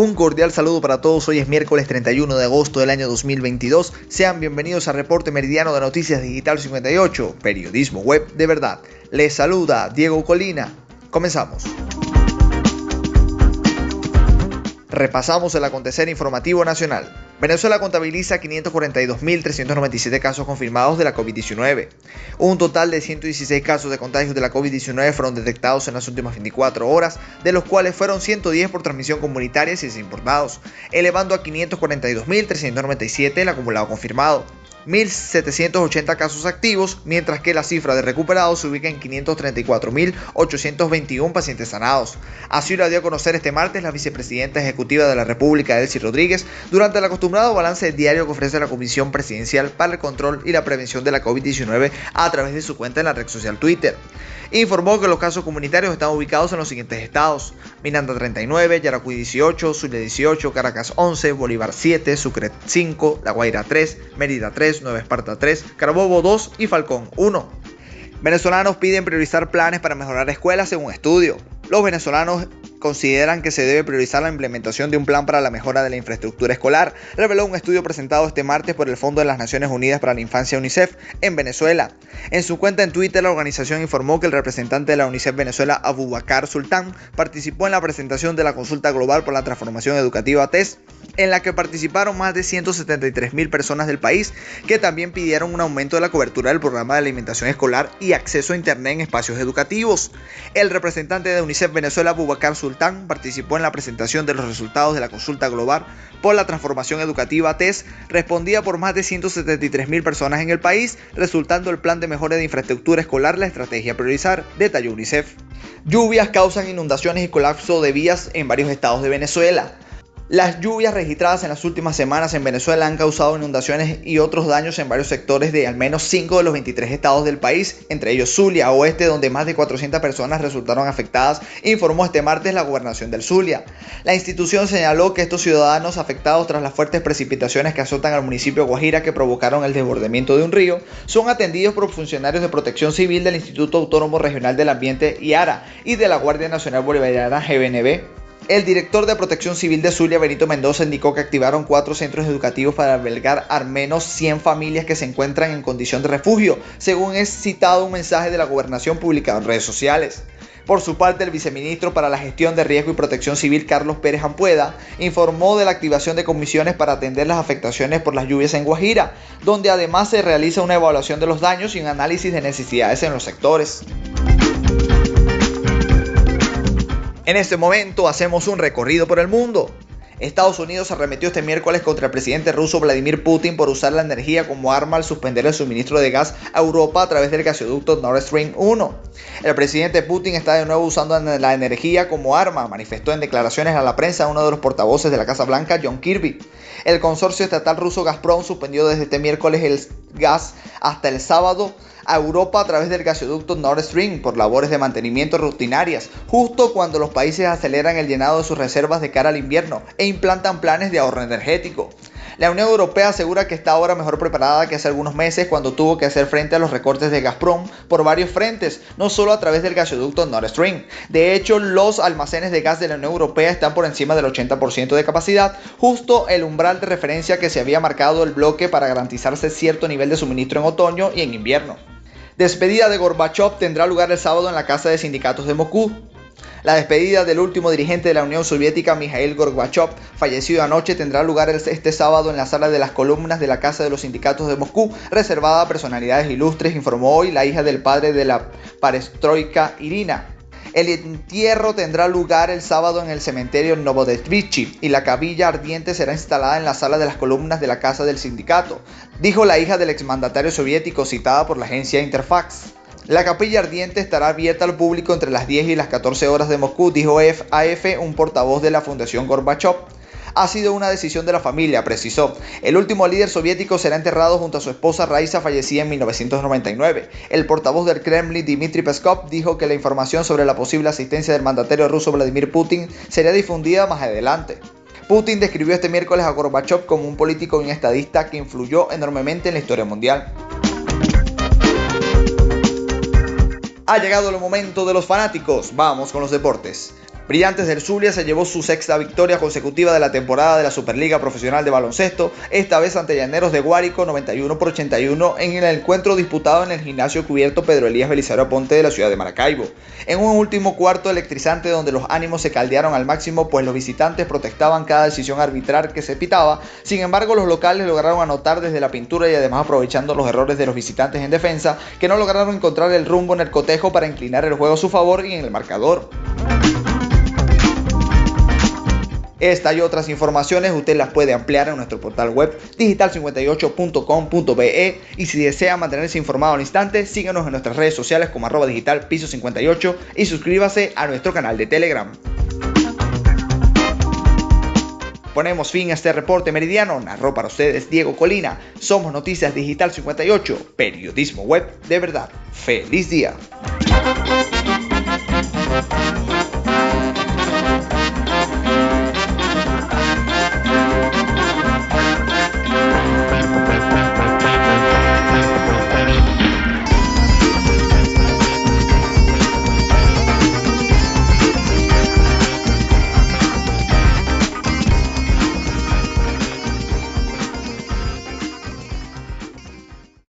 Un cordial saludo para todos, hoy es miércoles 31 de agosto del año 2022. Sean bienvenidos al reporte meridiano de Noticias Digital 58, periodismo web de verdad. Les saluda Diego Colina. Comenzamos. Repasamos el acontecer informativo nacional. Venezuela contabiliza 542.397 casos confirmados de la COVID-19. Un total de 116 casos de contagios de la COVID-19 fueron detectados en las últimas 24 horas, de los cuales fueron 110 por transmisión comunitaria y importados, elevando a 542.397 el acumulado confirmado. 1.780 casos activos, mientras que la cifra de recuperados se ubica en 534.821 pacientes sanados. Así lo dio a conocer este martes la vicepresidenta ejecutiva de la República, Elsie Rodríguez, durante el acostumbrado balance diario que ofrece la Comisión Presidencial para el Control y la Prevención de la COVID-19 a través de su cuenta en la red social Twitter. Informó que los casos comunitarios están ubicados en los siguientes estados: Miranda 39, Yaracuy 18, Zulia 18, Caracas 11, Bolívar 7, Sucre 5, La Guaira 3, Mérida 3, Nueva Esparta 3, Carabobo 2 y Falcón 1. Venezolanos piden priorizar planes para mejorar escuelas según estudio. Los venezolanos consideran que se debe priorizar la implementación de un plan para la mejora de la infraestructura escolar, reveló un estudio presentado este martes por el Fondo de las Naciones Unidas para la Infancia UNICEF en Venezuela. En su cuenta en Twitter, la organización informó que el representante de la UNICEF Venezuela, Abubakar Sultán, participó en la presentación de la consulta global por la transformación educativa TES en la que participaron más de 173 mil personas del país, que también pidieron un aumento de la cobertura del programa de alimentación escolar y acceso a Internet en espacios educativos. El representante de UNICEF Venezuela, Bubacar Sultán, participó en la presentación de los resultados de la consulta global por la transformación educativa TES, respondía por más de 173 mil personas en el país, resultando el plan de mejora de infraestructura escolar la estrategia a priorizar, detalló UNICEF. Lluvias causan inundaciones y colapso de vías en varios estados de Venezuela. Las lluvias registradas en las últimas semanas en Venezuela han causado inundaciones y otros daños en varios sectores de al menos 5 de los 23 estados del país, entre ellos Zulia, oeste, donde más de 400 personas resultaron afectadas, informó este martes la gobernación del Zulia. La institución señaló que estos ciudadanos afectados tras las fuertes precipitaciones que azotan al municipio de Guajira que provocaron el desbordamiento de un río son atendidos por funcionarios de protección civil del Instituto Autónomo Regional del Ambiente IARA y de la Guardia Nacional Bolivariana GBNB. El director de Protección Civil de Zulia, Benito Mendoza, indicó que activaron cuatro centros educativos para albergar al menos 100 familias que se encuentran en condición de refugio, según es citado un mensaje de la gobernación publicado en redes sociales. Por su parte, el viceministro para la Gestión de Riesgo y Protección Civil, Carlos Pérez Ampueda, informó de la activación de comisiones para atender las afectaciones por las lluvias en Guajira, donde además se realiza una evaluación de los daños y un análisis de necesidades en los sectores. En este momento hacemos un recorrido por el mundo. Estados Unidos arremetió este miércoles contra el presidente ruso Vladimir Putin por usar la energía como arma al suspender el suministro de gas a Europa a través del gasoducto Nord Stream 1. El presidente Putin está de nuevo usando la energía como arma, manifestó en declaraciones a la prensa uno de los portavoces de la Casa Blanca, John Kirby. El consorcio estatal ruso Gazprom suspendió desde este miércoles el gas hasta el sábado a Europa a través del gasoducto Nord Stream por labores de mantenimiento rutinarias, justo cuando los países aceleran el llenado de sus reservas de cara al invierno e implantan planes de ahorro energético. La Unión Europea asegura que está ahora mejor preparada que hace algunos meses cuando tuvo que hacer frente a los recortes de Gazprom por varios frentes, no solo a través del gasoducto Nord Stream. De hecho, los almacenes de gas de la Unión Europea están por encima del 80% de capacidad, justo el umbral de referencia que se había marcado el bloque para garantizarse cierto nivel de suministro en otoño y en invierno. Despedida de Gorbachev tendrá lugar el sábado en la Casa de Sindicatos de Moscú. La despedida del último dirigente de la Unión Soviética, Mikhail Gorbachev, fallecido anoche, tendrá lugar este sábado en la sala de las columnas de la Casa de los Sindicatos de Moscú, reservada a personalidades ilustres, informó hoy la hija del padre de la parestroika, Irina. El entierro tendrá lugar el sábado en el cementerio Novodevichy y la cabilla ardiente será instalada en la sala de las columnas de la casa del sindicato, dijo la hija del exmandatario soviético citada por la agencia Interfax. La capilla ardiente estará abierta al público entre las 10 y las 14 horas de Moscú, dijo AF, un portavoz de la Fundación Gorbachev ha sido una decisión de la familia, precisó. El último líder soviético será enterrado junto a su esposa Raisa, fallecida en 1999. El portavoz del Kremlin, Dmitry Peskov, dijo que la información sobre la posible asistencia del mandatario ruso Vladimir Putin sería difundida más adelante. Putin describió este miércoles a Gorbachev como un político y un estadista que influyó enormemente en la historia mundial. Ha llegado el momento de los fanáticos. Vamos con los deportes. Brillantes del Zulia se llevó su sexta victoria consecutiva de la temporada de la Superliga Profesional de Baloncesto, esta vez ante Llaneros de Guárico 91 por 81 en el encuentro disputado en el gimnasio cubierto Pedro Elías Belisario Ponte de la ciudad de Maracaibo. En un último cuarto electrizante donde los ánimos se caldearon al máximo pues los visitantes protestaban cada decisión arbitral que se pitaba, sin embargo los locales lograron anotar desde la pintura y además aprovechando los errores de los visitantes en defensa que no lograron encontrar el rumbo en el cotejo para inclinar el juego a su favor y en el marcador. Esta y otras informaciones usted las puede ampliar en nuestro portal web digital58.com.be y si desea mantenerse informado al instante, síganos en nuestras redes sociales como arroba digital piso 58 y suscríbase a nuestro canal de Telegram. Ponemos fin a este reporte meridiano. Narró para ustedes Diego Colina. Somos Noticias Digital 58, periodismo web de verdad. ¡Feliz día!